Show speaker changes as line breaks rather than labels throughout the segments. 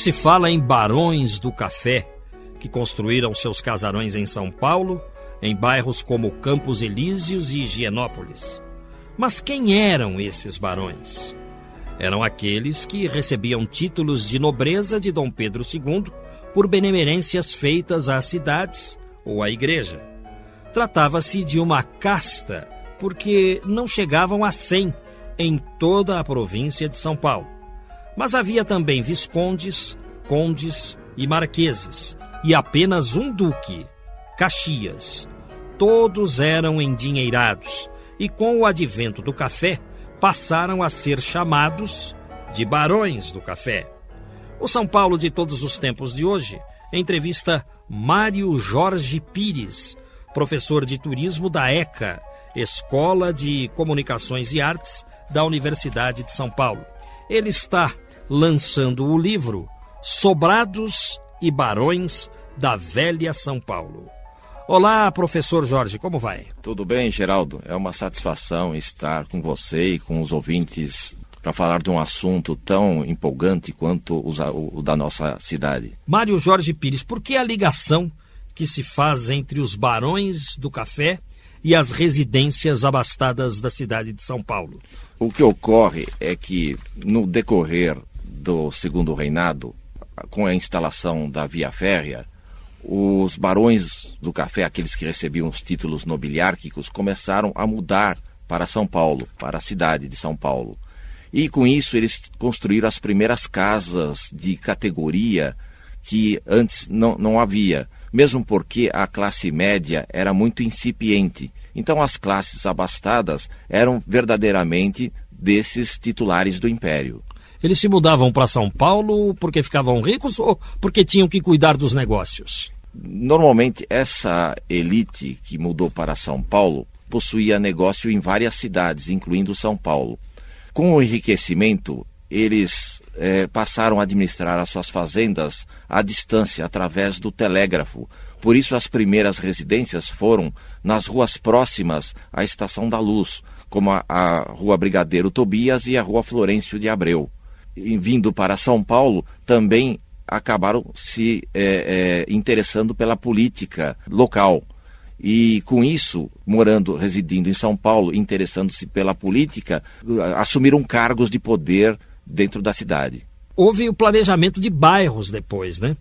Se fala em barões do café, que construíram seus casarões em São Paulo, em bairros como Campos Elíseos e Higienópolis. Mas quem eram esses barões? Eram aqueles que recebiam títulos de nobreza de Dom Pedro II por benemerências feitas às cidades ou à igreja. Tratava-se de uma casta, porque não chegavam a cem em toda a província de São Paulo. Mas havia também viscondes, condes e marqueses, e apenas um duque, Caxias. Todos eram endinheirados, e com o advento do café, passaram a ser chamados de barões do café. O São Paulo de todos os tempos de hoje entrevista Mário Jorge Pires, professor de turismo da ECA, Escola de Comunicações e Artes da Universidade de São Paulo. Ele está lançando o livro Sobrados e Barões da Velha São Paulo. Olá, professor Jorge, como vai?
Tudo bem, Geraldo? É uma satisfação estar com você e com os ouvintes para falar de um assunto tão empolgante quanto o, da nossa cidade.
Mário Jorge Pires, por que a ligação que se faz entre os barões do café e as residências abastadas da cidade de São Paulo?
O que ocorre é que, no decorrer do segundo reinado, com a instalação da via férrea, os barões do café, aqueles que recebiam os títulos nobiliárquicos, começaram a mudar para São Paulo, para a cidade de São Paulo. E com isso eles construíram as primeiras casas de categoria que antes não, não havia, mesmo porque a classe média era muito incipiente. Então as classes abastadas eram verdadeiramente desses titulares do império.
Eles se mudavam para São Paulo porque ficavam ricos ou porque tinham que cuidar dos negócios?
Normalmente, essa elite que mudou para São Paulo possuía negócio em várias cidades, incluindo São Paulo. Com o enriquecimento, eles é, passaram a administrar as suas fazendas à distância, através do telégrafo. Por isso, as primeiras residências foram nas ruas próximas à Estação da Luz, como a, a Rua Brigadeiro Tobias e a Rua Florencio de Abreu vindo para São Paulo, também acabaram se é, é, interessando pela política local. E com isso, morando, residindo em São Paulo, interessando-se pela política, assumiram cargos de poder dentro da cidade.
Houve o planejamento de bairros depois, né?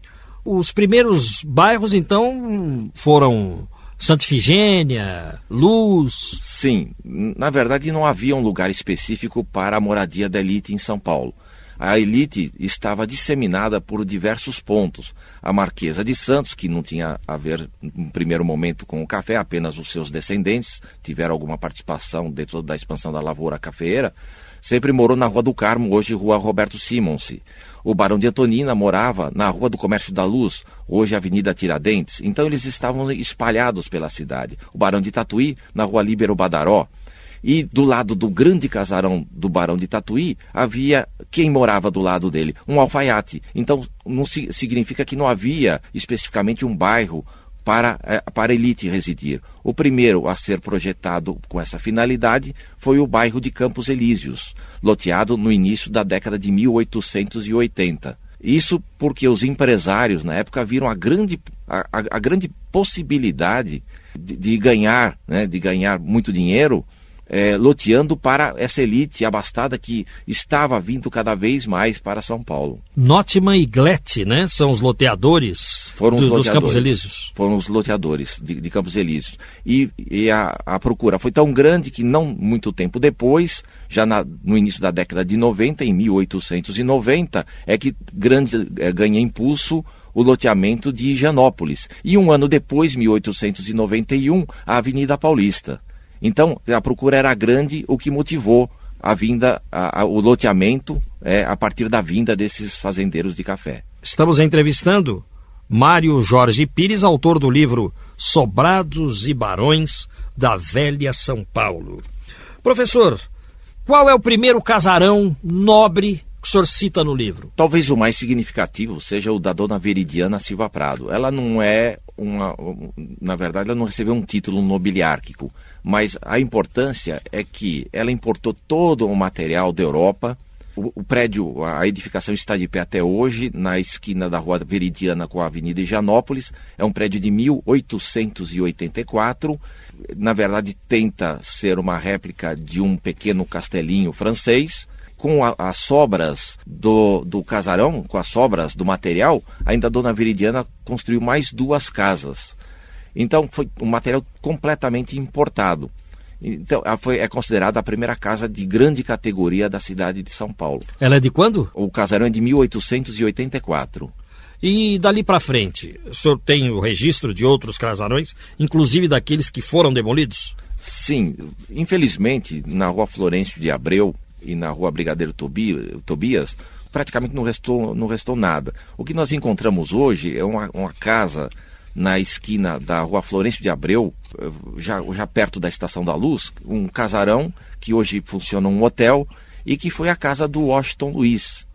Os primeiros bairros, então, foram Santa Ifigênia, Luz.
Sim, na verdade não havia um lugar específico para a moradia da elite em São Paulo a elite estava disseminada por diversos pontos. A Marquesa de Santos, que não tinha a ver, no primeiro momento, com o café, apenas os seus descendentes tiveram alguma participação dentro da expansão da lavoura cafeeira, sempre morou na Rua do Carmo, hoje Rua Roberto Simonsi. O Barão de Antonina morava na Rua do Comércio da Luz, hoje Avenida Tiradentes. Então eles estavam espalhados pela cidade. O Barão de Tatuí, na Rua Líbero Badaró. E do lado do grande casarão do Barão de Tatuí havia quem morava do lado dele, um alfaiate. Então não significa que não havia especificamente um bairro para, eh, para a elite residir. O primeiro a ser projetado com essa finalidade foi o bairro de Campos Elíseos, loteado no início da década de 1880. Isso porque os empresários na época viram a grande, a, a grande possibilidade de, de ganhar, né, de ganhar muito dinheiro é, loteando para essa elite abastada que estava vindo cada vez mais para São Paulo.
Notman e Glett, né? São os loteadores
Foram
Do-
os
dos
loteadores.
Campos Elíseos.
Foram os loteadores de, de Campos Elíseos. E, e a, a procura foi tão grande que não muito tempo depois, já na- no início da década de 90, em 1890, é que grande, eh, ganha impulso o loteamento de Higienópolis. E um ano depois, 1891, a Avenida Paulista. Então, a procura era grande, o que motivou a vinda, a- a- o loteamento é, a partir da vinda desses fazendeiros de café.
Estamos entrevistando Mário Jorge Pires, autor do livro Sobrados e Barões da Velha São Paulo. Professor, qual é o primeiro casarão nobre que o senhor cita no livro?
Talvez o mais significativo seja o da dona Veridiana Silva Prado. Ela não é uma. Na verdade, ela não recebeu um título nobiliárquico, mas a importância é que ela importou todo o material da Europa. O, o prédio, a edificação está de pé até hoje, na esquina da rua Veridiana com a Avenida Higienópolis. É um prédio de 1884. Na verdade, tenta ser uma réplica de um pequeno castelinho francês com a- as sobras do, do casarão, com as sobras do material, ainda a dona Veridiana construiu mais duas casas. Então foi um material completamente importado. Então foi, é considerada a primeira casa de grande categoria da cidade de São Paulo.
Ela é de quando?
O casarão é de 1884.
E dali para frente, o senhor tem o registro de outros casarões, inclusive daqueles que foram demolidos?
Sim, infelizmente, na rua Florencio de Abreu e na rua Brigadeiro Tobi- Tobias, praticamente não restou, não restou nada. O que nós encontramos hoje é uma, uma casa na esquina da rua Florencio de Abreu, eh, já, já perto da Estação da Luz, um casarão que hoje funciona um hotel e que foi a casa do Washington Luiz.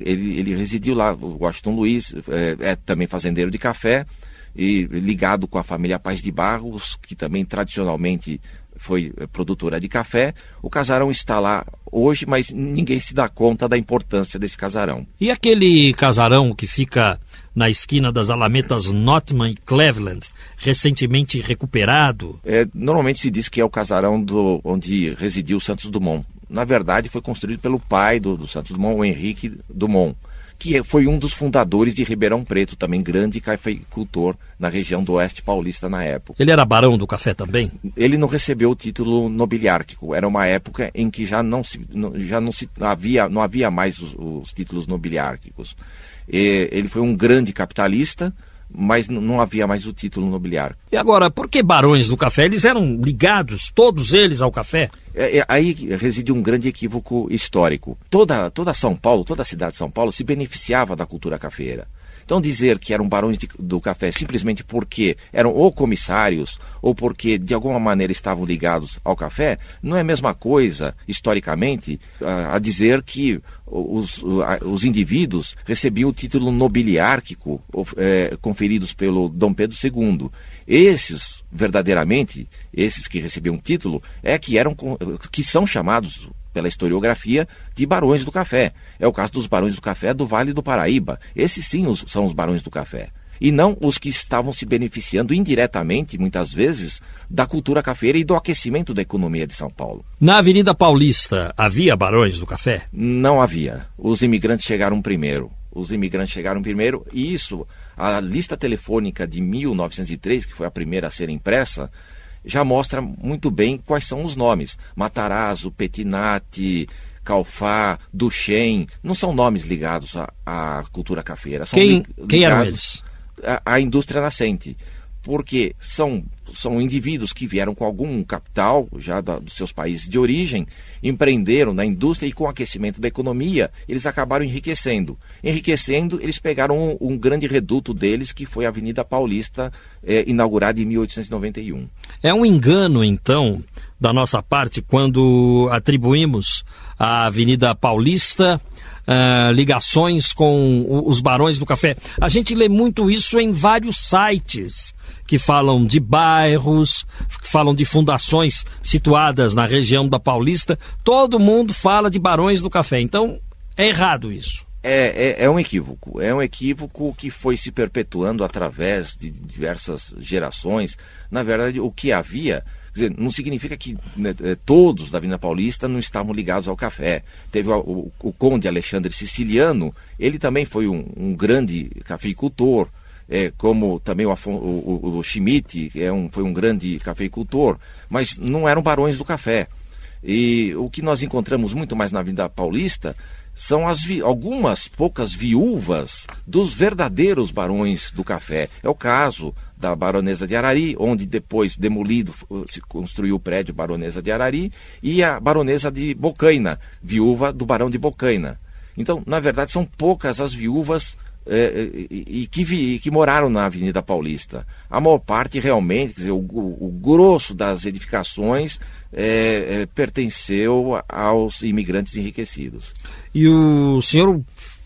Ele, ele residiu lá, o Washington Luiz é, é também fazendeiro de café e ligado com a família Paz de Barros, que também tradicionalmente foi eh, produtora de café. O casarão está lá hoje, mas ninguém se dá conta da importância desse casarão.
E aquele casarão que fica na esquina das alametas Notman e Cleveland, recentemente recuperado?
É, normalmente se diz que é o casarão do, onde residiu Santos Dumont. Na verdade, foi construído pelo pai do, do Santos Dumont, o Henrique Dumont, que é- foi um dos fundadores de Ribeirão Preto, também grande cafeicultor na região do Oeste Paulista na época.
Ele era barão do café também?
Ele não recebeu o título nobiliárquico. Era uma época em que já não se, já não se havia, não havia mais os, os títulos nobiliárquicos. E ele foi um grande capitalista, mas não havia mais o título nobiliárquico.
E agora, por que barões do café? Eles eram ligados, todos eles, ao café?
É, é, aí reside um grande equívoco histórico. Toda, toda São Paulo, toda a cidade de São Paulo se beneficiava da cultura cafeira. Então dizer que eram barões de- do café simplesmente porque eram ou comissários ou porque de alguma maneira estavam ligados ao café, não é a mesma coisa, historicamente, a, a dizer que os, os indivíduos recebiam o título nobiliárquico eh, conferidos pelo Dom Pedro II. Esses, verdadeiramente, esses que recebiam título, é que eram que são chamados pela historiografia de barões do café. É o caso dos barões do café do Vale do Paraíba. Esses sim os- são os barões do café. E não os que estavam se beneficiando indiretamente, muitas vezes, da cultura cafeira e do aquecimento da economia de São Paulo.
Na Avenida Paulista havia barões do café?
Não havia. Os imigrantes chegaram primeiro. Os imigrantes chegaram primeiro e isso, a lista telefônica de 1903, que foi a primeira a ser impressa, já mostra muito bem quais são os nomes. Matarazzo, Petinati, Calfá, Duchen, não são nomes ligados à, à cultura cafeira. São
Quem,
li-
quem eram eles?
a, a indústria nascente. Porque são, são indivíduos que vieram com algum capital, já da- dos seus países de origem, empreenderam na indústria e com o aquecimento da economia, eles acabaram enriquecendo. Enriquecendo, eles pegaram um, um grande reduto deles, que foi a Avenida Paulista, eh, inaugurada em 1891.
É um engano, então, da nossa parte quando atribuímos à Avenida Paulista ah, ligações com os barões do café. A gente lê muito isso em vários sites que falam de bairros, que falam de fundações situadas na região da Paulista. Todo mundo fala de barões do café. Então, é errado isso.
É, é, é um equívoco. É um equívoco que foi se perpetuando através de diversas gerações. Na verdade, o que havia. Dizer, não significa que né, eh, todos da Avenida Paulista não estavam ligados ao café. Teve o, o- o conde Alexandre Siciliano, ele também foi um, um grande cafeicultor. é, como também o, o, o Schmidt, que é um, foi um grande cafeicultor, mas não eram barões do café. E o que nós encontramos muito mais na Avenida Paulista são as algumas poucas viúvas dos verdadeiros barões do café. É o caso da Baronesa de Arari, onde depois demolido se construiu o prédio Baronesa de Arari, e a Baronesa de Bocaina, viúva do Barão de Bocaina. Então, na verdade, são poucas as viúvas é, e, que, vi, que moraram na Avenida Paulista. A maior parte realmente, dizer, o, o, grosso das edificações é, pertenceu aos imigrantes enriquecidos.
E o senhor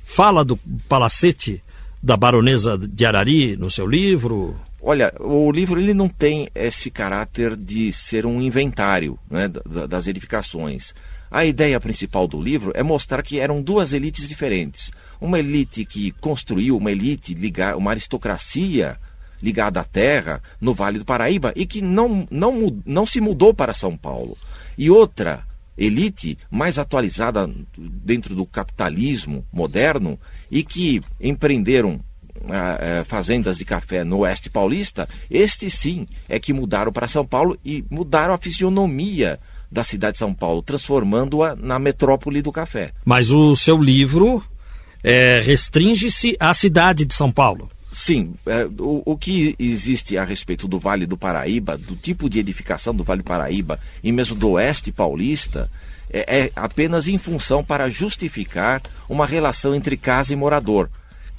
fala do palacete da baronesa de Arari no seu livro?
Olha, o livro ele não tem esse caráter de ser um inventário né, das edificações. A ideia principal do livro é mostrar que eram duas elites diferentes. Uma elite que construiu uma elite ligada, uma aristocracia ligada à terra no Vale do Paraíba e que não, não, não se mudou para São Paulo. E outra elite mais atualizada dentro do capitalismo moderno e que empreenderam uh, fazendas de café no oeste paulista, estes sim é que mudaram para São Paulo e mudaram a fisionomia da cidade de São Paulo, transformando-a na metrópole do café.
Mas o seu livro é, restringe-se à cidade de São Paulo.
Sim, é, o, o, que existe a respeito do Vale do Paraíba, do tipo de edificação do Vale do Paraíba e mesmo do Oeste Paulista, é, é apenas em função para justificar uma relação entre casa e morador.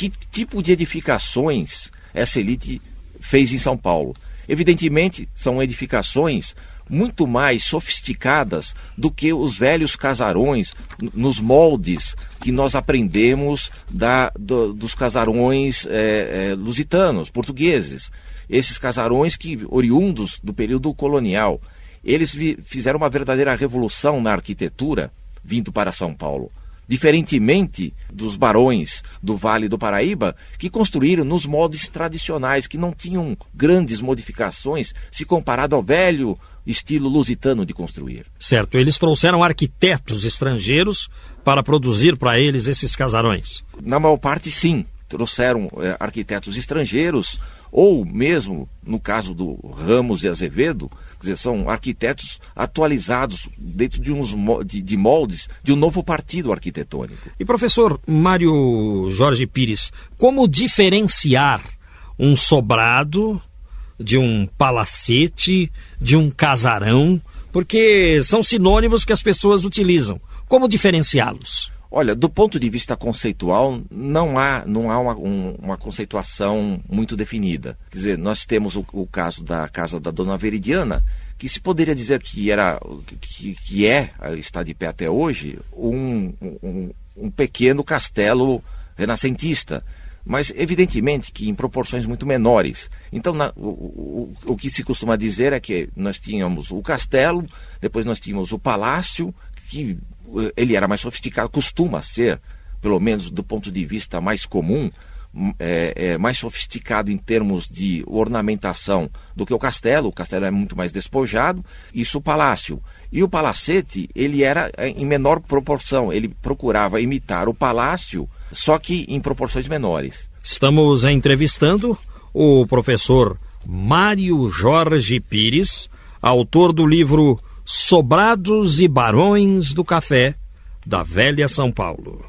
Que tipo de edificações essa elite fez em São Paulo? Evidentemente, são edificações muito mais sofisticadas do que os velhos casarões nos moldes que nós aprendemos da, do, dos casarões é, é, lusitanos, portugueses. Esses casarões que, oriundos do período colonial, eles vi, fizeram uma verdadeira revolução na arquitetura vindo para São Paulo diferentemente dos barões do Vale do Paraíba, que construíram nos moldes tradicionais, que não tinham grandes modificações se comparado ao velho estilo lusitano de construir.
Certo, eles trouxeram arquitetos estrangeiros para produzir para eles esses casarões.
Na maior parte, sim. Trouxeram é, arquitetos estrangeiros, ou mesmo, no caso do Ramos e Azevedo, dizer, são arquitetos atualizados dentro de, uns, de, de moldes de um novo partido arquitetônico.
E professor Mário Jorge Pires, como diferenciar um sobrado de um palacete, de um casarão, porque são sinônimos que as pessoas utilizam. Como diferenciá-los?
Olha, do ponto de vista conceitual, não há, não há uma, um, uma conceituação muito definida. Quer dizer, nós temos o, o, caso da casa da Dona Veridiana, que se poderia dizer que era, que, que é, está de pé até hoje, um, um, um pequeno castelo renascentista mas evidentemente que em proporções muito menores. Então, na, o, o, o, que se costuma dizer é que nós tínhamos o castelo, depois nós tínhamos o palácio, que ele era mais sofisticado, costuma ser, pelo menos do ponto de vista mais comum, é, é, mais sofisticado em termos de ornamentação do que o castelo. O castelo é muito mais despojado. Isso o palácio. E o palacete, ele era em menor proporção. Ele procurava imitar o palácio só que em proporções menores.
Estamos entrevistando o professor Mário Jorge Pires, autor do livro Sobrados e Barões do Café, da Velha São Paulo.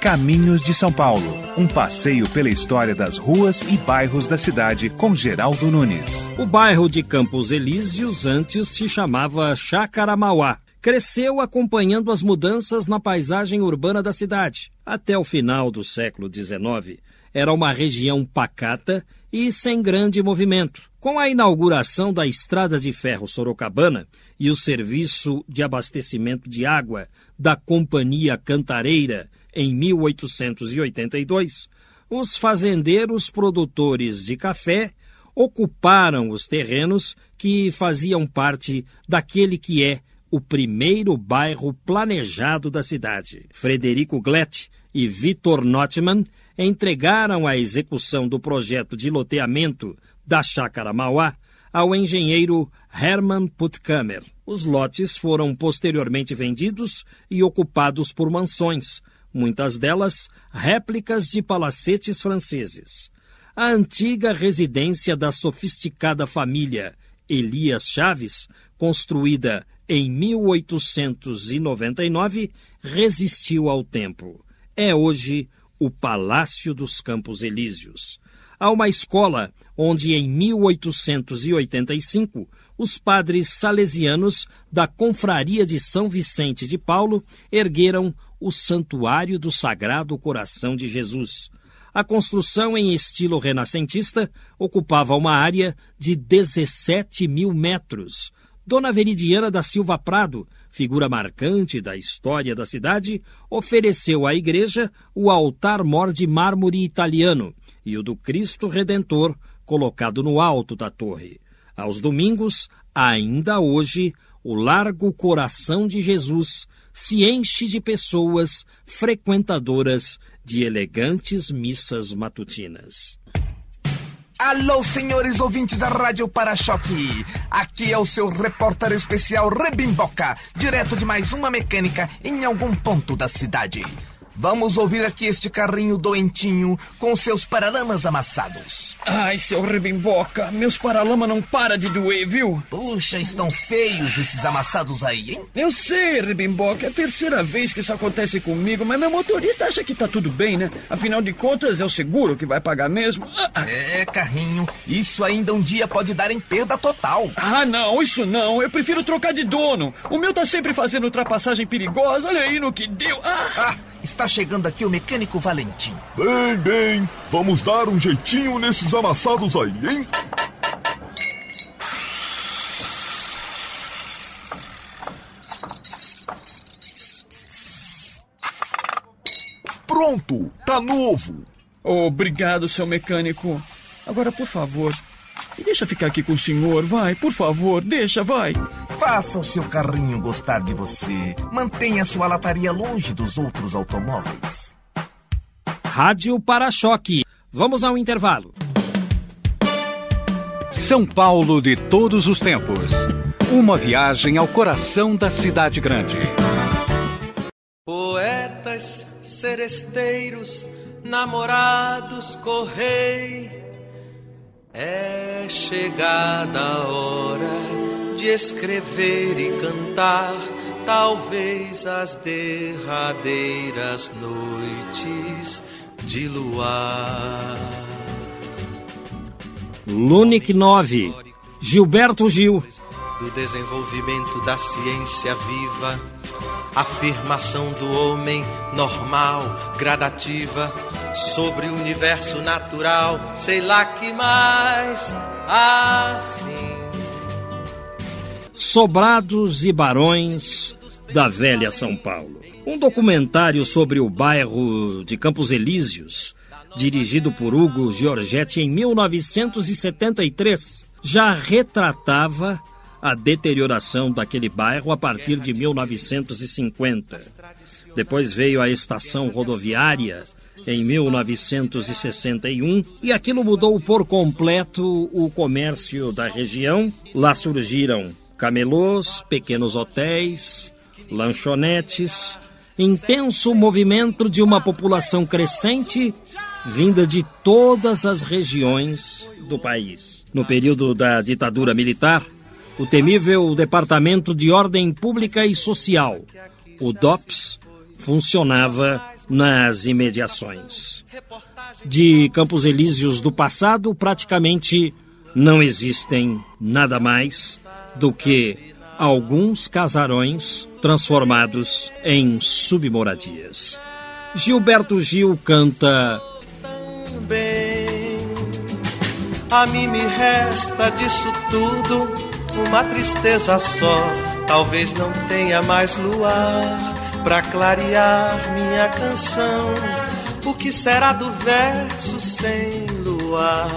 Caminhos de São Paulo, um passeio pela história das ruas e bairros da cidade com Geraldo Nunes.
O bairro de Campos Elíseos antes se chamava Chácara Mauá cresceu acompanhando as mudanças na paisagem urbana da cidade. Até o final do século XIX, era uma região pacata e sem grande movimento. Com a inauguração da Estrada de Ferro Sorocabana e o serviço de abastecimento de água da Companhia Cantareira em 1882, os fazendeiros produtores de café ocuparam os terrenos que faziam parte daquele que é o primeiro bairro planejado da cidade. Frederico Glett e Vitor Notman entregaram a execução do projeto de loteamento da Chácara Mauá ao engenheiro Hermann Puttkamer. Os lotes foram posteriormente vendidos e ocupados por mansões, muitas delas réplicas de palacetes franceses. a antiga residência da sofisticada família Elias Chaves, construída em 1899, resistiu ao tempo. É hoje o Palácio dos Campos Elíseos. Há uma escola onde, em 1885, os padres salesianos da Confraria de São Vicente de Paulo ergueram o Santuário do Sagrado Coração de Jesus. A construção em estilo renascentista ocupava uma área de 17 mil metros. Dona Veridiana da Silva Prado, figura marcante da história da cidade, ofereceu à igreja o altar-mor de mármore italiano e o do Cristo Redentor, colocado no alto da torre. Aos domingos, ainda hoje, o Largo Coração de Jesus se enche de pessoas frequentadoras de elegantes missas matutinas.
Alô, senhores ouvintes da Rádio Para-Choque. Aqui é o seu repórter especial Rebimboca, direto de mais uma mecânica em algum ponto da cidade. Vamos ouvir aqui este carrinho doentinho com seus paralamas amassados.
Ai, seu rebimboca, meus paralama não para de doer, viu?
Puxa, estão feios esses amassados aí, hein?
Eu sei, rebimboca, é a terceira vez que isso acontece comigo, mas meu motorista acha que tá tudo bem, né? Afinal de contas, é o seguro que vai pagar mesmo.
Ah. É, carrinho, isso ainda um dia pode dar em perda total.
Ah, não, isso não, eu prefiro trocar de dono. O meu tá sempre fazendo ultrapassagem perigosa, olha aí no que deu.
Ah! ah Está chegando aqui o mecânico Valentim.
Bem, bem, vamos dar um jeitinho nesses amassados aí, hein? Pronto, tá novo.
Obrigado, seu mecânico. Agora, por favor, deixa ficar aqui com o senhor, vai, por favor, deixa, vai.
Faça o seu carrinho gostar de você. Mantenha sua lataria longe dos outros automóveis.
Rádio Para-Choque. Vamos ao intervalo.
São Paulo de todos os tempos. Uma viagem ao coração da cidade grande.
Poetas, seresteiros, namorados, correi. É chegada a hora de escrever e cantar, talvez as derradeiras noites de luar.
Lunic 9, Gilberto Gil.
Do desenvolvimento da ciência viva, afirmação do homem normal, gradativa, sobre o universo natural, sei lá que mais assim
Sobrados e Barões da Velha São Paulo. Um documentário sobre o bairro de Campos Elíseos, dirigido por Hugo Giorgetti em 1973, já retratava a deterioração daquele bairro a partir de 1950. Depois veio a estação rodoviária em 1961 e aquilo mudou por completo o comércio da região. Lá surgiram camelôs, pequenos hotéis, lanchonetes, intenso movimento de uma população crescente vinda de todas as regiões do país. No período da ditadura militar, o temível Departamento de Ordem Pública e Social, o DOPS, funcionava nas imediações. De Campos Elíseos do passado, praticamente não existem nada mais do que alguns casarões transformados em submoradias. Gilberto Gil canta.
Também, a mim me resta disso tudo uma tristeza só. Talvez não tenha mais luar para clarear minha canção. O que será do verso sem luar?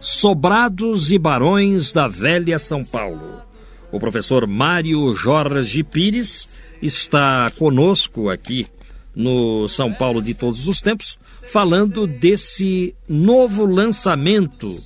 Sobrados e Barões da Velha São Paulo. O professor Mário Jorge Pires está conosco aqui no São Paulo de Todos os Tempos, falando desse novo lançamento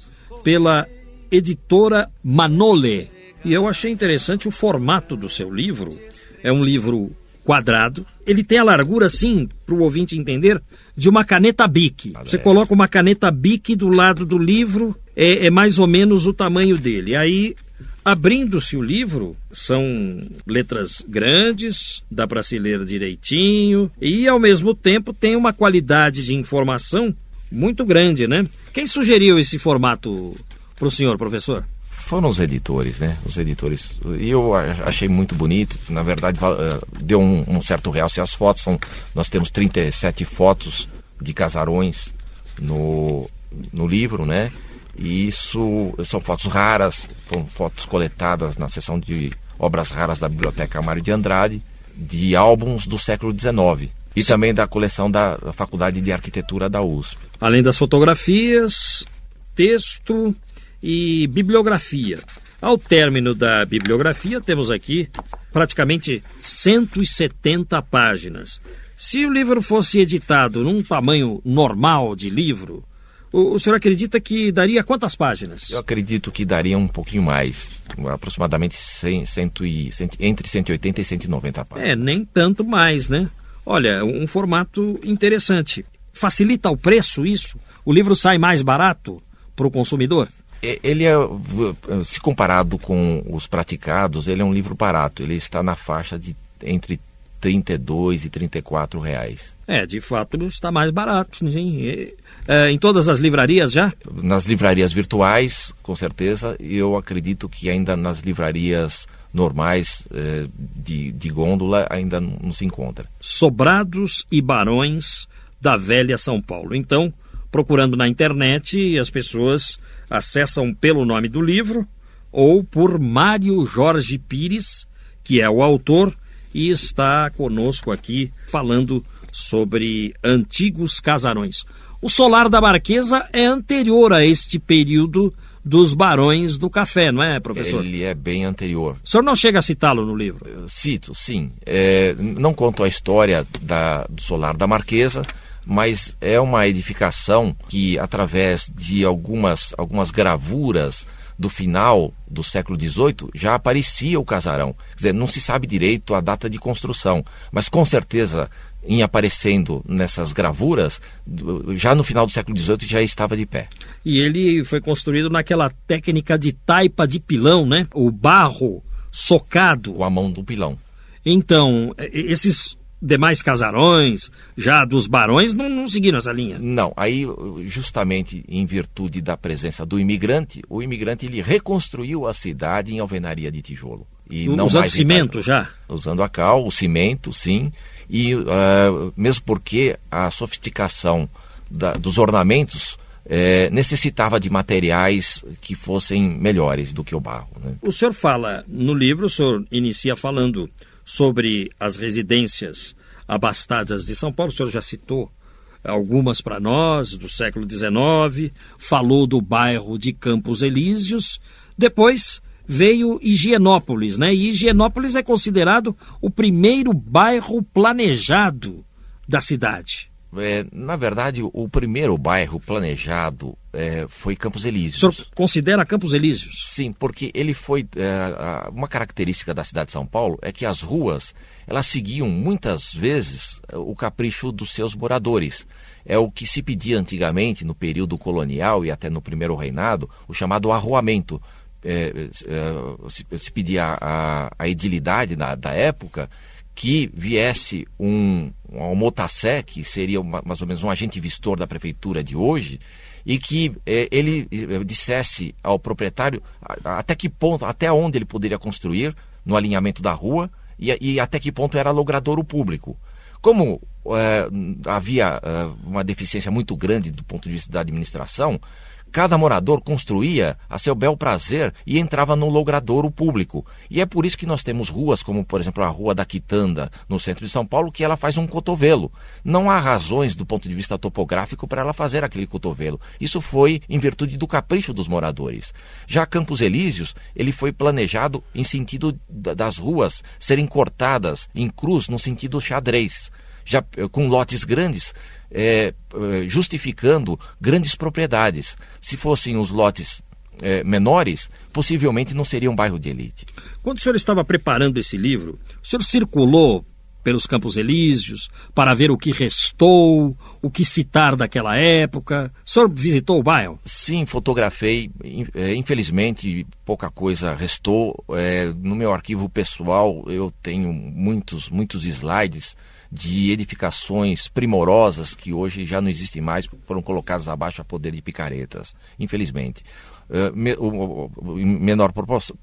pela editora Manole. E eu achei interessante o formato do seu livro. É um livro quadrado. Ele tem a largura, assim, para o ouvinte entender, de uma caneta Bic. Você coloca uma caneta Bic do lado do livro, é, é mais ou menos o tamanho dele. Aí, abrindo-se o livro, são letras grandes, dá para se ler direitinho e, ao mesmo tempo, tem uma qualidade de informação muito grande, né? Quem sugeriu esse formato para o senhor, professor?
Foram os editores, né? Os editores. E eu achei muito bonito. Na verdade, eh, deu um, um certo realce as fotos. São, nós temos 37 fotos de casarões no, no livro, né? E isso são fotos raras, foram fotos coletadas na seção de obras raras da Biblioteca Mário de Andrade, de álbuns do século XIX. E também da coleção da Faculdade de Arquitetura da USP.
Além das fotografias, texto, e bibliografia. Ao término da bibliografia, temos aqui praticamente 170 páginas. Se o livro fosse editado num tamanho normal de livro, o, o, senhor acredita que daria quantas páginas?
Eu acredito que daria um pouquinho mais, aproximadamente 100, 100 e, 100, entre 180 e 190 páginas.
É, nem tanto mais, né? Olha, um formato interessante. Facilita o preço isso? O livro sai mais barato para o consumidor?
Ele é, se comparado com os praticados, ele é um livro barato. Ele está na faixa de entre 32 e 34 reais.
É, de fato está mais barato. Sim. É, em todas as livrarias já?
Nas livrarias virtuais, com certeza. E eu acredito que ainda nas livrarias normais é, de, de gôndola ainda não se encontra.
Sobrados e Barões da Velha São Paulo. Então, procurando na internet, as pessoas acessam pelo nome do livro ou por Mário Jorge Pires, que é o autor e está conosco aqui falando sobre antigos casarões. O solar da Marquesa é anterior a este período dos barões do café, não é, professor?
Ele é bem anterior.
O senhor não chega a citá-lo no livro?
Eu cito, sim. É, não conto a história da, do solar da Marquesa, mas é uma edificação que, através de algumas, algumas gravuras do final do século XVIII, já aparecia o casarão. Quer dizer, não se sabe direito a data de construção, mas com certeza, em aparecendo nessas gravuras, já no final do século XVIII já estava de pé.
E ele foi construído naquela técnica de taipa de pilão, né? O barro socado.
Com a mão do pilão.
Então, esses demais casarões, já dos barões, não, não seguiram essa linha.
Não, aí justamente em virtude da presença do imigrante, o imigrante ele reconstruiu a cidade em alvenaria de tijolo.
E não Usando mais cimento já?
Usando a cal, o cimento, sim. E uh, mesmo porque a sofisticação da, dos ornamentos é, necessitava de materiais que fossem melhores do que o barro. Né?
O senhor fala no livro, o senhor inicia falando sobre as residências abastadas de São Paulo. O senhor já citou algumas para nós, do século XIX, falou do bairro de Campos Elíseos. Depois veio Higienópolis, né? E Higienópolis é considerado o primeiro bairro planejado da cidade.
É, na verdade, o primeiro bairro planejado é, foi Campos Elíseos.
O senhor considera Campos Elíseos?
Sim, porque ele foi. É, uma característica da cidade de São Paulo é que as ruas elas seguiam muitas vezes o capricho dos seus moradores. É o que se pedia antigamente, no período colonial e até no primeiro reinado, o chamado arruamento. É, é, se, se, pedia a, a edilidade da, da época que viesse um, um motacé, que seria uma, mais ou menos um agente vistor da prefeitura de hoje, e que eh, ele eh, dissesse ao proprietário até que ponto, até onde ele poderia construir no alinhamento da rua e, e até que ponto era logradouro público. Como eh, havia uma deficiência muito grande do ponto de vista da administração, Cada morador construía a seu bel prazer e entrava no logradouro público. E é por isso que nós temos ruas como, por exemplo, a Rua da Quitanda, no centro de São Paulo, que ela faz um cotovelo. Não há razões do ponto de vista topográfico para ela fazer aquele cotovelo. Isso foi em virtude do capricho dos moradores. Já Campos Elíseos, ele foi planejado em sentido das ruas serem cortadas em cruz no sentido xadrez, já eh, com lotes grandes é, é, justificando grandes propriedades. Se fossem os lotes é, menores, possivelmente não seria um bairro de elite.
Quando o senhor estava preparando esse livro, o senhor circulou pelos Campos Elíseos para ver o que restou, o que citar daquela época. O senhor visitou o bairro?
Sim, fotografei. É, infelizmente, pouca coisa restou. É, no meu arquivo pessoal, eu tenho muitos, muitos slides de edificações primorosas que hoje já não existem mais, foram colocadas abaixo a poder de picaretas, infelizmente. O, em menor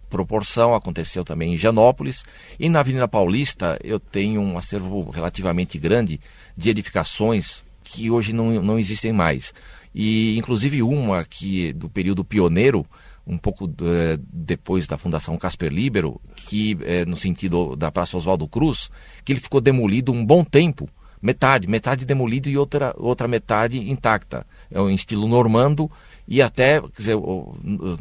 proporção aconteceu também em Janópolis e na Avenida Paulista eu tenho um acervo relativamente grande de edificações que hoje não, não existem mais. E inclusive uma que do período pioneiro, um pouco eh, depois da Fundação Casper Libero, que eh, no sentido da Praça Oswaldo Cruz, que ele ficou demolido um bom tempo, metade, metade demolido e outra, outra metade intacta. É um estilo normando e até, dizer,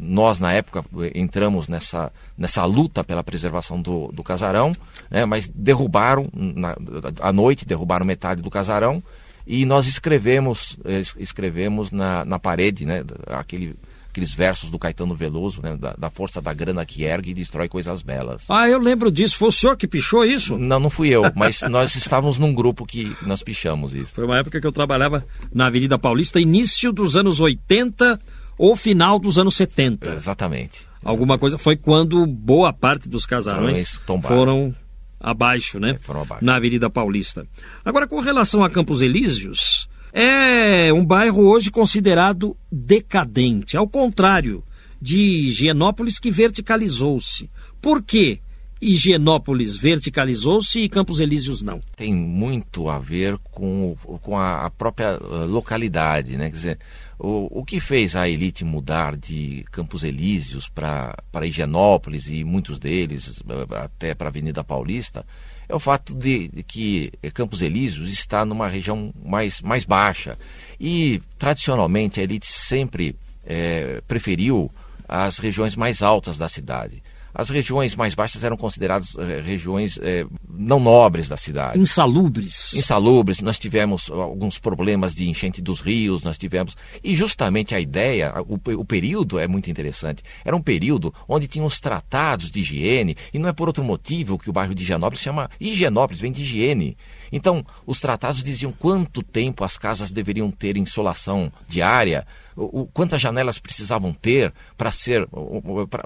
nós na época entramos nessa, nessa luta pela preservação do, do casarão, né, mas derrubaram, na, à noite, derrubaram metade do casarão e nós escrevemos, escrevemos na, na parede, né, aquele aqueles versos do Caetano Veloso, né, da, da, força da grana que ergue e destrói coisas belas.
Ah, eu lembro disso. Foi o senhor que pichou isso?
Não, não fui eu, mas nós estávamos num grupo que nós pichamos isso.
Foi uma época que eu trabalhava na Avenida Paulista, início dos anos 80 ou final dos anos 70.
Exatamente.
Alguma coisa foi quando boa parte dos casarões foram abaixo, né?
É, foram abaixo.
Na Avenida Paulista. Agora, com relação a Campos Elíseos, é um bairro hoje considerado decadente, ao contrário de Higienópolis que verticalizou-se. Por quê? Higienópolis verticalizou-se e Campos Elíseos não?
Tem muito a ver com, com a, própria uh, localidade, né? Quer dizer, o, o que fez a elite mudar de Campos Elíseos para Higienópolis e muitos deles uh, até para a Avenida Paulista é o fato de, de, que Campos Elíseos está numa região mais, mais baixa. E, tradicionalmente, a elite sempre é, preferiu as regiões mais altas da cidade. As regiões mais baixas eram consideradas eh, regiões eh, não nobres da cidade.
Insalubres.
Insalubres. Nós tivemos alguns problemas de enchente dos rios, nós tivemos. E justamente a ideia, o, o período é muito interessante. Era um período onde tinha os tratados de higiene, e não é por outro motivo que o bairro de Higienópolis chama Higienópolis, vem de higiene. Então, os tratados diziam quanto tempo as casas deveriam ter insolação diária o, quantas janelas precisavam ter para ser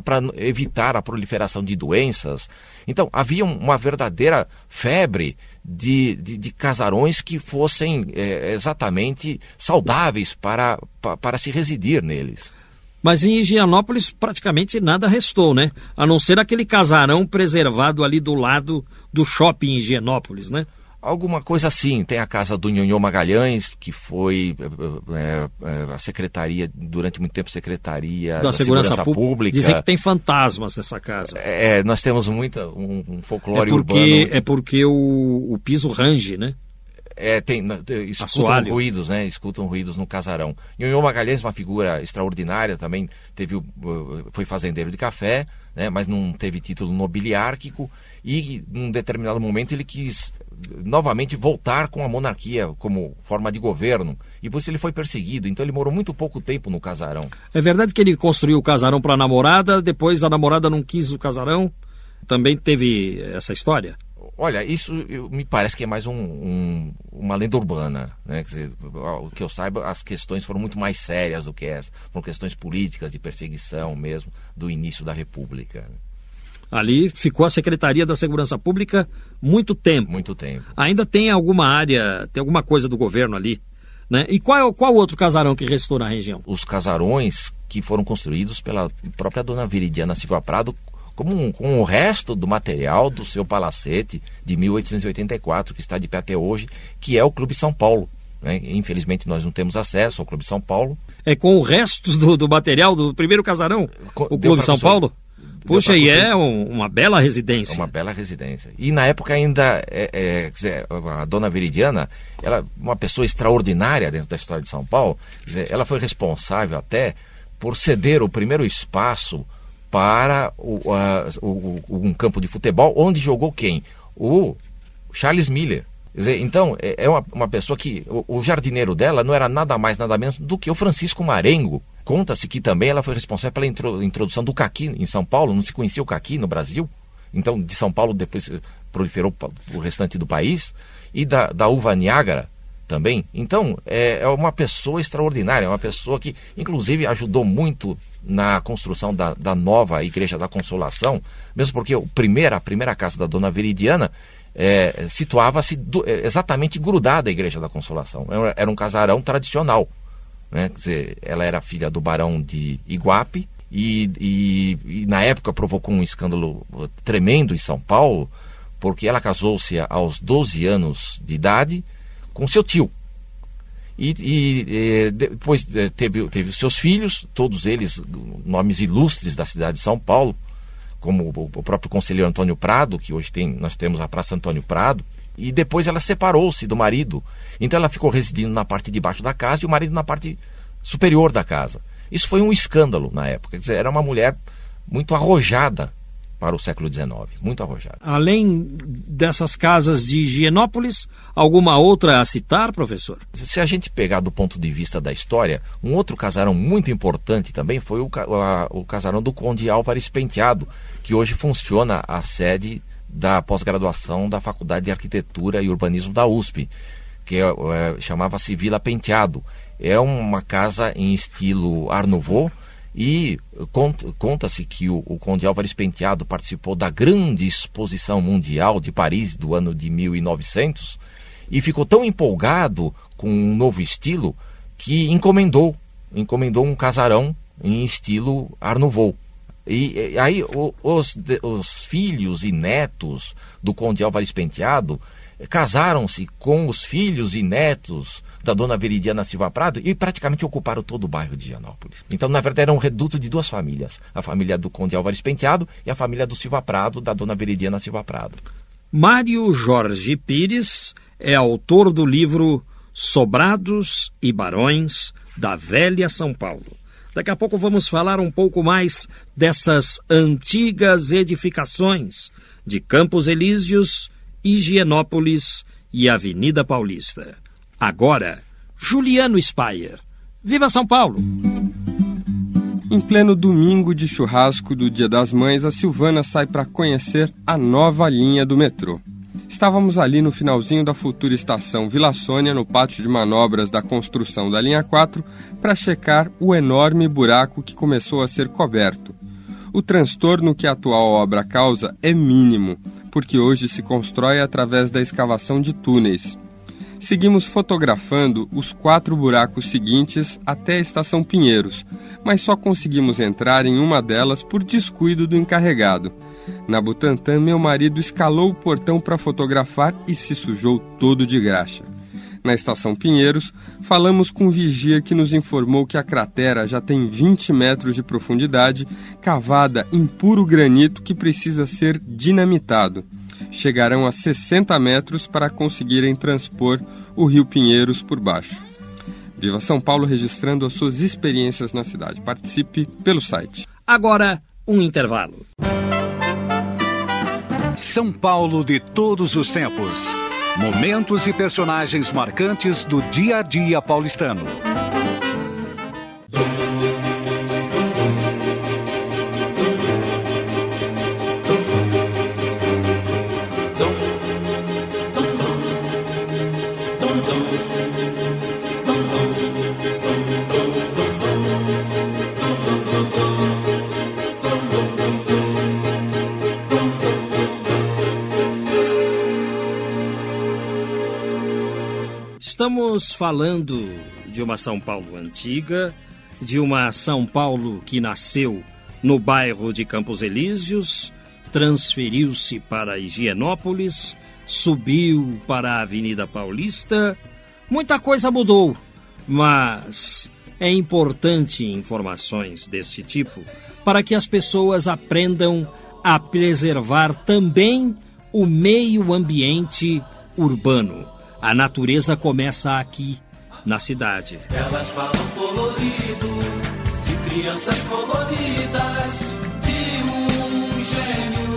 para evitar a proliferação de doenças. Então havia uma verdadeira febre de, de, de casarões que fossem é, exatamente saudáveis para, para, para se residir neles.
Mas em Higienópolis praticamente nada restou, né? A não ser aquele casarão preservado ali do lado do shopping Higienópolis, né?
Alguma coisa assim. Tem a casa do Nhonhô Magalhães, que foi é, é, a secretaria, durante muito tempo, secretaria
da, da Segurança, Segurança Pública. Dizem que tem fantasmas nessa casa.
É, nós temos muita, um, um folclore
é porque,
urbano.
É porque o, o piso range, né?
É, tem, escutam Assoalho. ruídos, né? Escutam ruídos no casarão. Nhonhô Magalhães, uma figura extraordinária, também teve, foi fazendeiro de café, né? mas não teve título nobiliárquico e num determinado momento ele quis novamente voltar com a monarquia como forma de governo. E por isso ele foi perseguido. Então ele morou muito pouco tempo no casarão.
É verdade que ele construiu o casarão para a namorada, depois a namorada não quis o casarão? Também teve essa história?
Olha, isso me parece que é mais um, um, uma lenda urbana. Né? Dizer, o que eu saiba, as questões foram muito mais sérias do que essa. Foram questões políticas, de perseguição mesmo, do início da República.
Ali ficou a Secretaria da Segurança Pública muito tempo.
Muito tempo.
Ainda tem alguma área, tem alguma coisa do governo ali. Né? E qual, qual outro casarão que restou na região?
Os casarões que foram construídos pela própria dona Viridiana Silva Prado, como com o resto do material do seu palacete de 1884, que está de pé até hoje, que é o Clube São Paulo. Né? Infelizmente nós não temos acesso ao Clube São Paulo.
É com o resto do, do material do primeiro casarão? O Clube São Paulo? Puxa, e é um, uma bela residência.
É uma bela residência. E na época ainda, é, é, dizer, a dona Veridiana, ela uma pessoa extraordinária dentro da história de São Paulo, dizer, ela foi responsável até por ceder o primeiro espaço para o, a, o, um campo de futebol, onde jogou quem? O Charles Miller. Dizer, então, é, é uma, uma pessoa que o, o jardineiro dela não era nada mais, nada menos do que o Francisco Marengo, Conta-se que também ela foi responsável pela introdução do caqui em São Paulo, não se conhecia o caqui no Brasil. Então, de São Paulo, depois proliferou para o restante do país, e da, da uva Niágara também. Então, é, é uma pessoa extraordinária, é uma pessoa que, inclusive, ajudou muito na construção da, da nova Igreja da Consolação, mesmo porque o primeira, a primeira casa da Dona Veridiana é, situava-se é, exatamente grudada à Igreja da Consolação. Era, era um casarão tradicional. Né? Quer dizer, ela era filha do barão de Iguape e, e, e na época provocou um escândalo tremendo em São Paulo, porque ela casou-se aos 12 anos de idade com seu tio. E, e, depois eh, teve, teve seus filhos, todos eles nomes ilustres da cidade de São Paulo, como o próprio conselheiro Antônio Prado, que hoje tem, nós temos a Praça Antônio Prado, e depois ela separou-se do marido. Então ela ficou residindo na parte de baixo da casa e o marido na parte superior da casa. Isso foi um escândalo na época. Quer dizer, era uma mulher muito arrojada para o século XIX, muito arrojada.
Além dessas casas de Higienópolis, alguma outra a citar, professor?
Se a gente pegar do ponto de vista da história, um outro casarão muito importante também foi o, a, o casarão do Conde Álvares Penteado, que hoje funciona a sede da pós-graduação da Faculdade de Arquitetura e Urbanismo da USP, que é, é, chamava-se Vila Penteado. É uma casa em estilo Art Nouveau e conta-se que o, o Conde Álvares Penteado participou da grande exposição mundial de Paris do ano de 1900 e ficou tão empolgado com um novo estilo que encomendou, encomendou um casarão em estilo Art Nouveau. E, e aí o, os, os filhos e netos do Conde Álvares Penteado casaram-se com os filhos e netos da dona Veridiana Silva Prado e praticamente ocuparam todo o bairro de Gianópolis. Então, na verdade, era um reduto de duas famílias: a família do Conde Álvares Penteado e a família do Silva Prado, da dona Veridiana Silva Prado.
Mário Jorge Pires é autor do livro Sobrados e Barões da Velha São Paulo. Daqui a pouco vamos falar um pouco mais dessas antigas edificações de Campos Elíseos, Higienópolis e Avenida Paulista. Agora, Juliano Spayer. Viva São Paulo!
Em pleno domingo de churrasco do Dia das Mães, a Silvana sai para conhecer a nova linha do metrô. Estávamos ali no finalzinho da futura estação Vila Sônia, no pátio de manobras da construção da linha 4, para checar o enorme buraco que começou a ser coberto. O transtorno que a atual obra causa é mínimo, porque hoje se constrói através da escavação de túneis. Seguimos fotografando os quatro buracos seguintes até a estação Pinheiros, mas só conseguimos entrar em uma delas por descuido do encarregado. Na Butantã, meu marido escalou o portão para fotografar e se sujou todo de graxa. Na estação Pinheiros, falamos com o vigia que nos informou que a cratera já tem 20 metros de profundidade, cavada em puro granito que precisa ser dinamitado. Chegarão a 60 metros para conseguirem transpor o rio Pinheiros por baixo. Viva São Paulo registrando as suas experiências na cidade. Participe pelo site.
Agora, um intervalo.
São Paulo de todos os tempos. Momentos e personagens marcantes do dia a dia paulistano.
Estamos falando de uma São Paulo antiga, de uma São Paulo que nasceu no bairro de Campos Elíseos, transferiu-se para Higienópolis, subiu para a Avenida Paulista. Muita coisa mudou, mas é importante informações deste tipo para que as pessoas aprendam a preservar também o meio ambiente urbano. A natureza começa aqui, na cidade.
Elas falam colorido, de crianças coloridas, de um gênio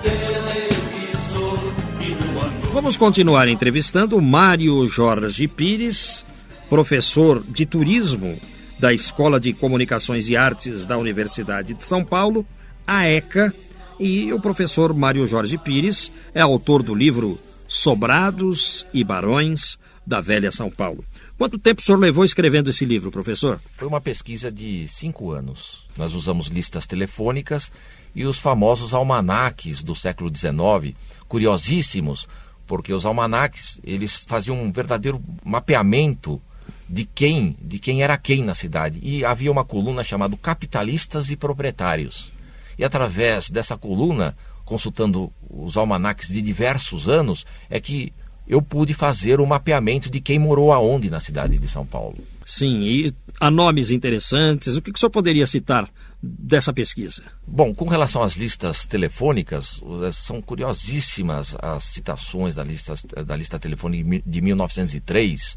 televisor e no.
Vamos continuar entrevistando Mário Jorge Pires, professor de turismo da Escola de Comunicações e Artes da Universidade de São Paulo, a ECA, E o professor Mário Jorge Pires é autor do livro Sobrados e Barões da Velha São Paulo. Quanto tempo o senhor levou escrevendo esse livro, professor?
Foi uma pesquisa de cinco anos. Nós usamos listas telefônicas e os famosos almanaques do século XIX, curiosíssimos, porque os almanaques eles faziam um verdadeiro mapeamento de quem, de quem era quem na cidade. E havia uma coluna chamada Capitalistas e Proprietários. E através dessa coluna, consultando os almanaques de diversos anos, é que eu pude fazer o mapeamento de quem morou aonde na cidade de São Paulo.
Sim, e há nomes interessantes. O que o senhor poderia citar dessa pesquisa?
Bom, com relação às listas telefônicas, eh, são curiosíssimas as citações da lista, da lista telefônica de 1903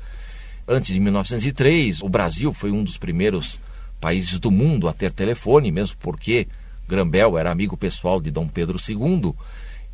antes de 1903, o Brasil foi um dos primeiros países do mundo a ter telefone, mesmo porque Grambel era amigo pessoal de Dom Pedro II.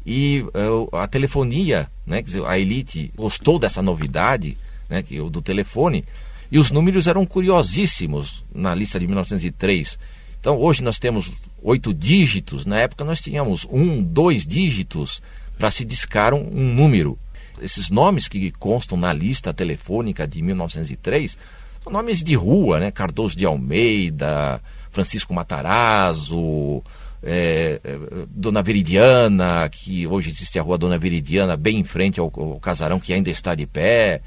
E uh, a telefonia, né, a elite gostou dessa novidade né, que, do telefone, e os números eram curiosíssimos na lista de 1903. Então, hoje nós temos oito dígitos, na época nós tínhamos um, dois dígitos para se discar um, um número. Esses nomes que constam na lista telefônica de 1903 são nomes de rua, né? Cardoso de Almeida, Francisco Matarazzo, é, é, Dona Veridiana, que hoje existe a rua Dona Veridiana, bem em frente ao, ao casarão que ainda está de pé,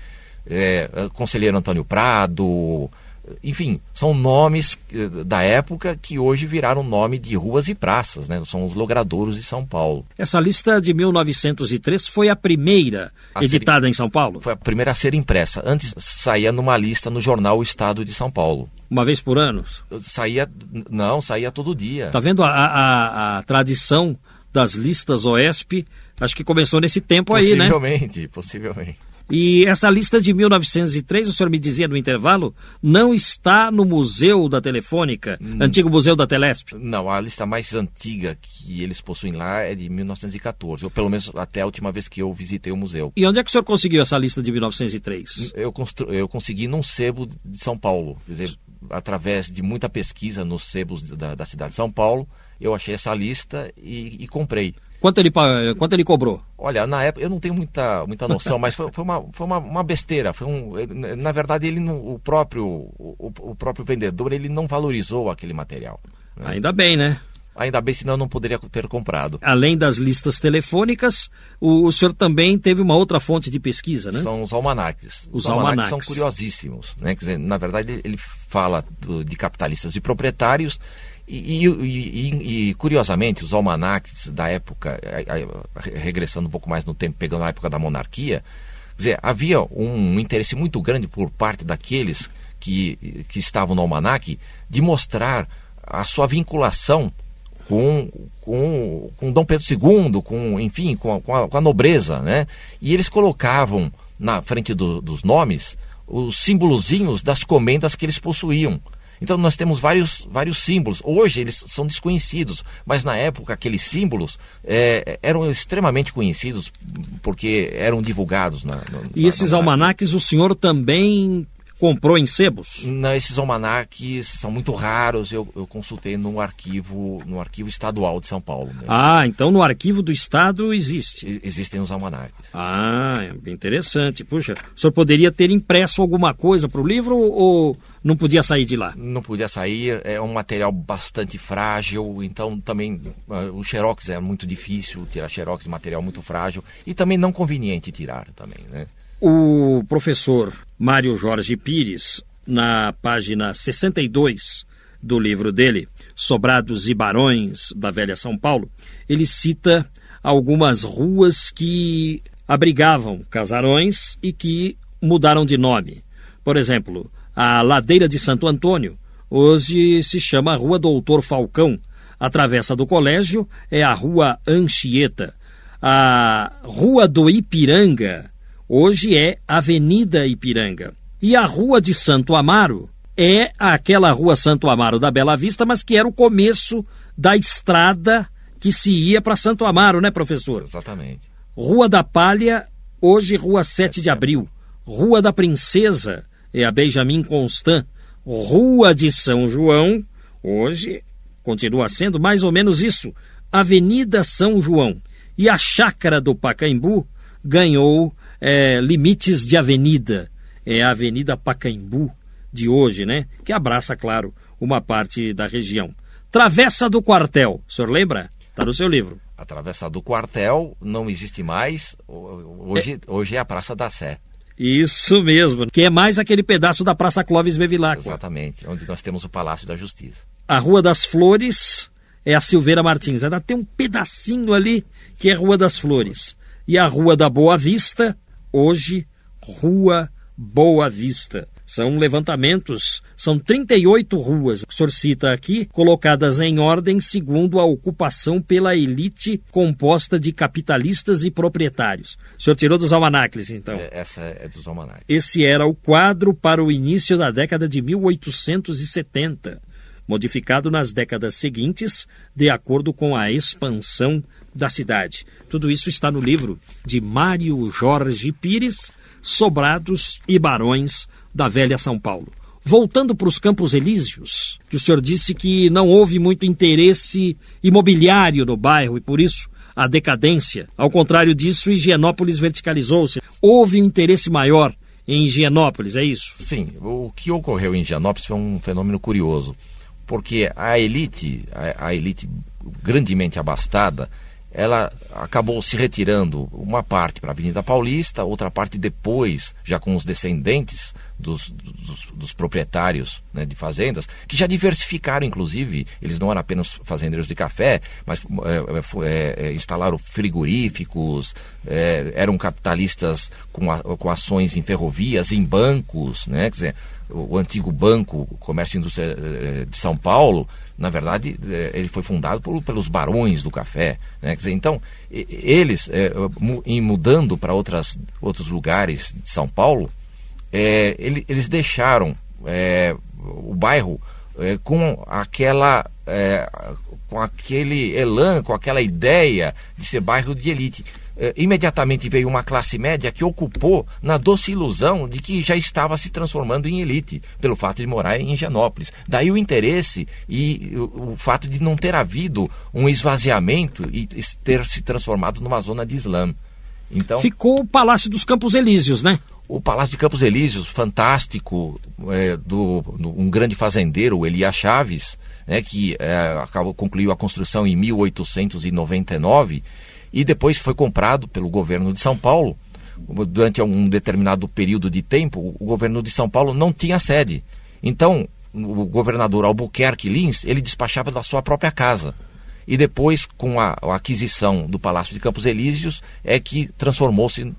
é, Conselheiro Antônio Prado, enfim, são nomes eh, da época que hoje viraram nome de ruas e praças, né? São os logradouros de São Paulo.
Essa lista de 1903 foi a primeira a editada ser, em São Paulo?
Foi a primeira a ser impressa. Antes saía numa lista no jornal O Estado de São Paulo.
Uma vez por ano?
Saía, não, saía todo dia.
Tá vendo a, a, a tradição das listas OESP? Acho que começou nesse tempo aí,
né? Possivelmente, possivelmente.
E essa lista de 1903, o senhor me dizia no intervalo, não está no Museu da Telefônica, hum. antigo Museu da Telesp?
Não, a lista mais antiga que eles possuem lá é de 1914, ou pelo menos até a última vez que eu visitei o museu.
E onde é que o senhor conseguiu essa lista de 1903?
Eu, constru... eu consegui num sebo de São Paulo, quer dizer, através de muita pesquisa nos sebos da, da cidade de São Paulo, eu achei essa lista e, e comprei.
Quanto ele, quanto ele cobrou?
Olha, na época eu não tenho muita, muita noção, mas foi, foi, uma, foi uma, uma besteira. Foi um, na verdade, ele não, o, próprio, o, o próprio vendedor ele não valorizou aquele material.
Né? Ainda bem, né?
Ainda bem, senão eu não poderia ter comprado.
Além das listas telefônicas, o, o senhor também teve uma outra fonte de pesquisa, né?
São os almanaques.
Os, os almanaques.
almanaques são curiosíssimos. Né? Quer dizer, na verdade, ele fala do, de capitalistas e proprietários e, e, e, e, curiosamente, os almanaques da época, regressando um pouco mais no tempo, pegando a época da monarquia, dizer, havia um interesse muito grande por parte daqueles que, que estavam no almanaque de mostrar a sua vinculação com, com, com Dom Pedro II, com, enfim, com a, com a, com a nobreza, né? E eles colocavam na frente do, dos nomes os símbolozinhos das comendas que eles possuíam. Então nós temos vários, vários símbolos. Hoje eles são desconhecidos, mas na época aqueles símbolos é, eram extremamente conhecidos porque eram divulgados. Na,
e na, esses na almanaques o senhor também comprou em sebos?
Não, esses almanaques são muito raros. Eu, eu, consultei no arquivo, no arquivo estadual de São Paulo. Mesmo.
Ah, então no arquivo do estado existe?
Existem os almanaques.
Ah, é bem interessante. Puxa, o senhor poderia ter impresso alguma coisa para o livro ou não podia sair de lá?
Não podia sair. É um material bastante frágil. Então também uh, o xerox é muito difícil tirar xerox material muito frágil e também não conveniente tirar também, né?
O professor Mário Jorge Pires, na página 62 do livro dele, Sobrados e Barões da Velha São Paulo, ele cita algumas ruas que abrigavam casarões e que mudaram de nome. Por exemplo, a Ladeira de Santo Antônio, hoje se chama Rua Doutor Falcão. A travessa do colégio é a Rua Anchieta. A Rua do Ipiranga Hoje é Avenida Ipiranga. E a Rua de Santo Amaro é aquela Rua Santo Amaro da Bela Vista, mas que era o começo da estrada que se ia para Santo Amaro, né, professor?
Exatamente.
Rua da Palha, hoje Rua 7 de Abril. Rua da Princesa é a Benjamin Constant. Rua de São João, hoje continua sendo mais ou menos isso. Avenida São João. E a chácara do Pacaembu ganhou é, limites de avenida. É a Avenida Pacaembu de hoje, né? Que abraça, claro, uma parte da região. Travessa do Quartel, o senhor lembra? Está no seu livro.
A Travessa do Quartel não existe mais. Hoje é, hoje é a Praça da Sé.
Isso mesmo, que é mais aquele pedaço da Praça Clóvis Bevilacqua.
Exatamente, onde nós temos o Palácio da Justiça.
A Rua das Flores é a Silveira Martins. Ainda tem um pedacinho ali que é Rua das Flores. E a Rua da Boa Vista, hoje, Rua Boa Vista. São levantamentos, são 38 ruas, o senhor cita aqui, colocadas em ordem segundo a ocupação pela elite composta de capitalistas e proprietários. O senhor tirou dos almanaques, então? É,
essa é dos almanaques.
Esse era o quadro para o início da década de 1870, modificado nas décadas seguintes, de acordo com a expansão da cidade. Tudo isso está no livro de Mário Jorge Pires, Sobrados e Barões da velha São Paulo. Voltando para os Campos Elíseos, que o senhor disse que não houve muito interesse imobiliário no bairro e por isso a decadência. Ao contrário disso, Higienópolis verticalizou-se. Houve um interesse maior em Higienópolis, é isso?
Sim. O que ocorreu em Higienópolis foi um fenômeno curioso, porque a elite, a, a elite grandemente abastada, ela acabou se retirando uma parte para a Avenida Paulista, outra parte depois, já com os descendentes dos, dos, dos proprietários né, de fazendas, que já diversificaram, inclusive, eles não eram apenas fazendeiros de café, mas é, é, é, instalaram frigoríficos, é, eram capitalistas com, a, com ações em ferrovias, em bancos, né, quer dizer, o, antigo Banco Comércio e Indústria eh, de São Paulo, na verdade, é, ele foi fundado por, pelos barões do café. Né? Quer dizer, então, eles, é, em mudando para outros lugares de São Paulo, é, ele, eles deixaram é, o bairro com aquela é, com aquele elan, com aquela ideia de ser bairro de elite eh, imediatamente veio uma classe média que ocupou na doce ilusão de que já estava se transformando em elite, pelo fato de morar em Higienópolis. Daí o interesse e o, o fato de não ter havido um esvaziamento e ter se transformado numa zona de Islã.
Então, Ficou o Palácio dos Campos Elíseos, né?
O Palácio de Campos Elíseos, fantástico, é, do, do, um grande fazendeiro, Elia Chaves, né, que é, acabou, concluiu a construção em 1899 e depois foi comprado pelo governo de São Paulo. Durante um determinado período de tempo, o governo de São Paulo não tinha sede. Então, o governador Albuquerque Lins, ele despachava da sua própria casa. E depois, com a, a aquisição do Palácio de Campos Elíseos, é que transformou-se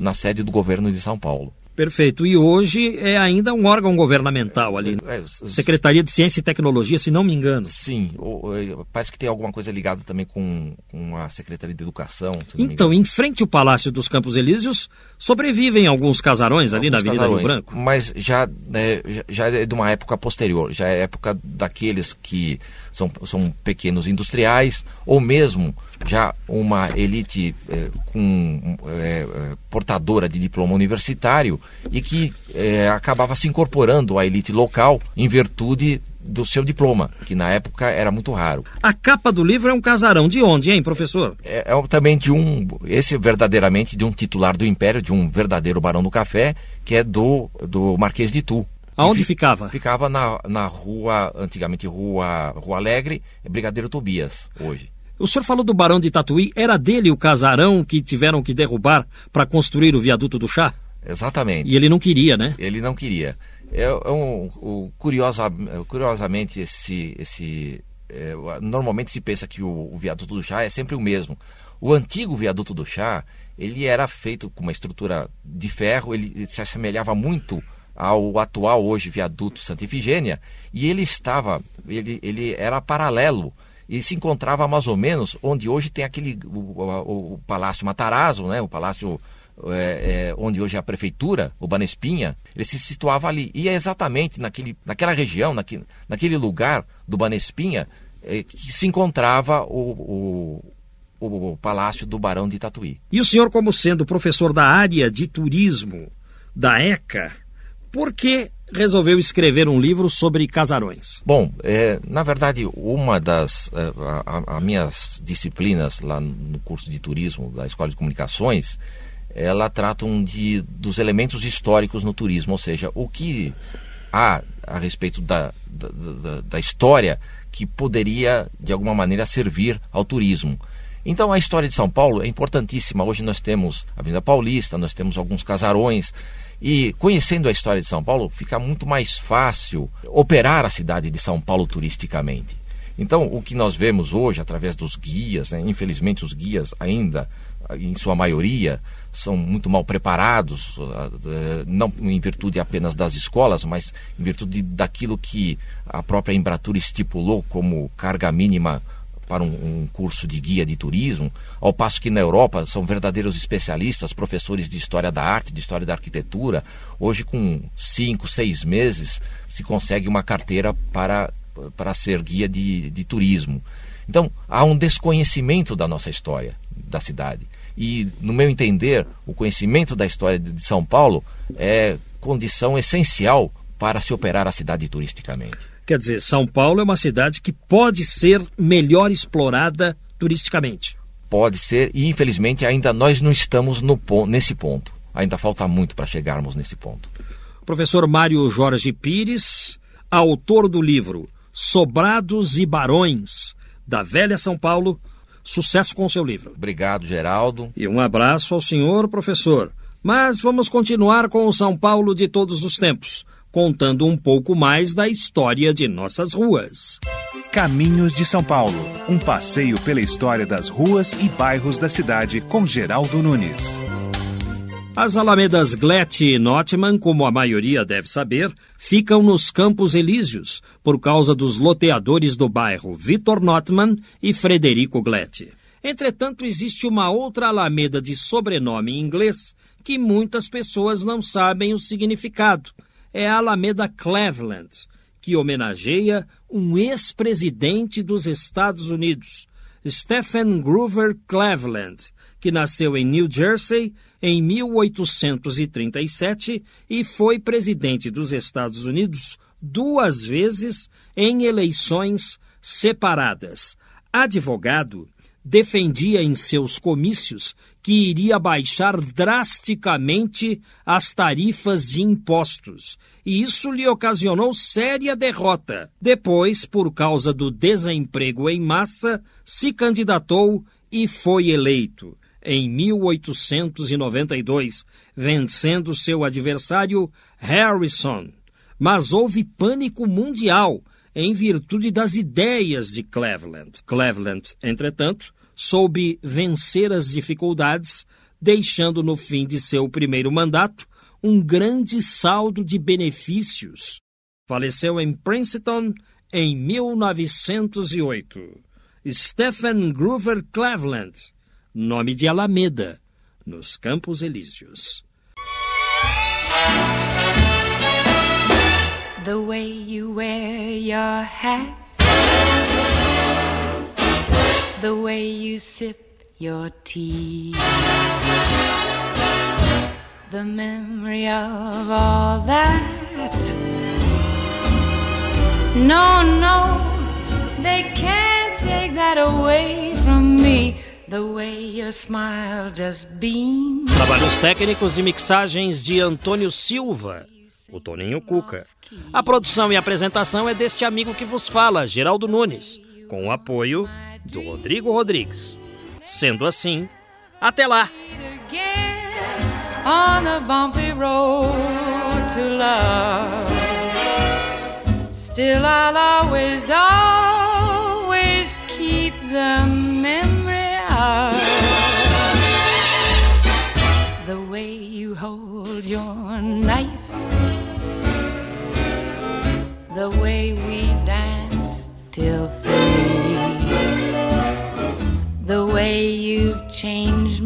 na sede do governo de São Paulo.
Perfeito. E hoje é ainda um órgão governamental ali. É, Secretaria de Ciência e Tecnologia, se não me engano.
Sim. Parece que tem alguma coisa ligada também com, com a Secretaria de Educação.
então, em frente ao Palácio dos Campos Elíseos, sobrevivem alguns casarões ali alguns na Avenida casarões, Rio Branco.
Mas já, né, já é de uma época posterior. Já é época daqueles que são, são pequenos industriais, ou mesmo já uma elite é, com, é, portadora de diploma universitário e que é, acabava se incorporando à elite local em virtude do seu diploma, que na época era muito raro.
A capa do livro é um casarão. De onde, hein, professor?
É, é também de um, esse verdadeiramente de um titular do Império, de um verdadeiro barão do café, que é do, do Marquês de Tu.
Aonde ficava?
Ficava na, na rua, antigamente rua, rua Alegre, Brigadeiro Tobias, hoje.
O senhor falou do Barão de Tatuí, era dele o casarão que tiveram que derrubar para construir o viaduto do chá?
Exatamente.
E ele não queria, né?
Ele não queria. É, é um, um, curiosa, curiosamente, esse, esse é, normalmente se pensa que o, o, viaduto do chá é sempre o mesmo. O antigo viaduto do chá, ele era feito com uma estrutura de ferro, ele se assemelhava muito ao atual hoje viaduto Santa Ifigênia, e ele estava, ele, ele era paralelo e se encontrava mais ou menos onde hoje tem aquele o, o, o Palácio Matarazzo, né, o Palácio é, é, onde hoje é a prefeitura, o Banespinha, ele se situava ali. E é exatamente naquele, naquela região, naquele, naquele lugar do Banespinha, é, que se encontrava o, o, o Palácio do Barão de Tatuí.
E o senhor, como sendo professor da área de turismo da ECA, por que resolveu escrever um livro sobre casarões?
Bom, é, na verdade, uma das é, a, a, minhas disciplinas lá no curso de turismo da Escola de Comunicações, ela tratam de dos elementos históricos no turismo, ou seja, o que há a respeito da, da, da, da história que poderia de alguma maneira servir ao turismo. Então a história de São Paulo é importantíssima. Hoje nós temos a Avenida Paulista, nós temos alguns casarões. E conhecendo a história de São Paulo, fica muito mais fácil operar a cidade de São Paulo turisticamente. Então, o que nós vemos hoje através dos guias, né, infelizmente os guias ainda, em sua maioria, são muito mal preparados, eh, não em virtude apenas das escolas, mas em virtude daquilo que a própria Embratur estipulou como carga mínima para um, um, curso de guia de turismo, ao passo que na Europa são verdadeiros especialistas, professores de história da arte, de história da arquitetura. Hoje, com cinco, seis meses, se consegue uma carteira para, para ser guia de, de turismo. Então, há um desconhecimento da nossa história, da cidade. E, no meu entender, o conhecimento da história de São Paulo é condição essencial para se operar a cidade turisticamente.
Quer dizer, São Paulo é uma cidade que pode ser melhor explorada turisticamente.
Pode ser, e infelizmente ainda nós não estamos no, nesse ponto. Ainda falta muito para chegarmos nesse ponto.
Professor Mário Jorge Pires, autor do livro Sobrados e Barões, da Velha São Paulo, sucesso com o seu livro.
Obrigado, Geraldo.
E um abraço ao senhor, professor. Mas vamos continuar com o São Paulo de todos os tempos contando um pouco mais da história de nossas ruas.
Caminhos de São Paulo um passeio pela história das ruas e bairros da cidade com Geraldo Nunes.
As alamedas Glett e Notman, como a maioria deve saber, ficam nos Campos Elíseos, por causa dos loteadores do bairro Vitor Notman e Frederico Glett. Entretanto, existe uma outra alameda de sobrenome em inglês que muitas pessoas não sabem o significado é a Alameda Cleveland, que homenageia um ex-presidente dos Estados Unidos, Stephen Groover Cleveland, que nasceu em New Jersey em 1837 e foi presidente dos Estados Unidos duas vezes em eleições separadas. Advogado, defendia em seus comícios que iria baixar drasticamente as tarifas de impostos, e isso lhe ocasionou séria derrota. Depois, por causa do desemprego em massa, se candidatou e foi eleito. Em 1892, vencendo seu adversário Harrison. Mas houve pânico mundial em virtude das ideias de Cleveland. Cleveland, entretanto, soube vencer as dificuldades, deixando no fim de seu primeiro mandato um grande saldo de benefícios. Faleceu em Princeton em 1908. Stephen Groover Cleveland, nome de Alameda, nos Campos Elíseos.
Your hat, the way you sip your tea, the memory of all that. No, no, they can't take that away from me. The way your smile just beams.
Trabalhos técnicos e mixagens de Antônio Silva o Toninho Cuca. A produção e apresentação é deste amigo que vos fala, Geraldo Nunes, com o apoio do Rodrigo Rodrigues. Sendo assim, até lá! On the bumpy road to love. Still I'll always, always keep the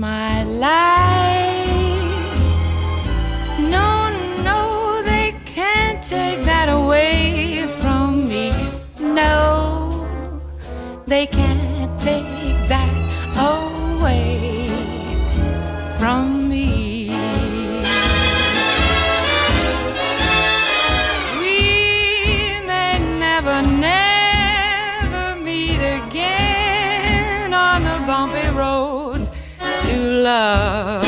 my life. No, no, they can't take that away from me. No, they can't take that away from me.
We may never, never meet again on the bumpy road love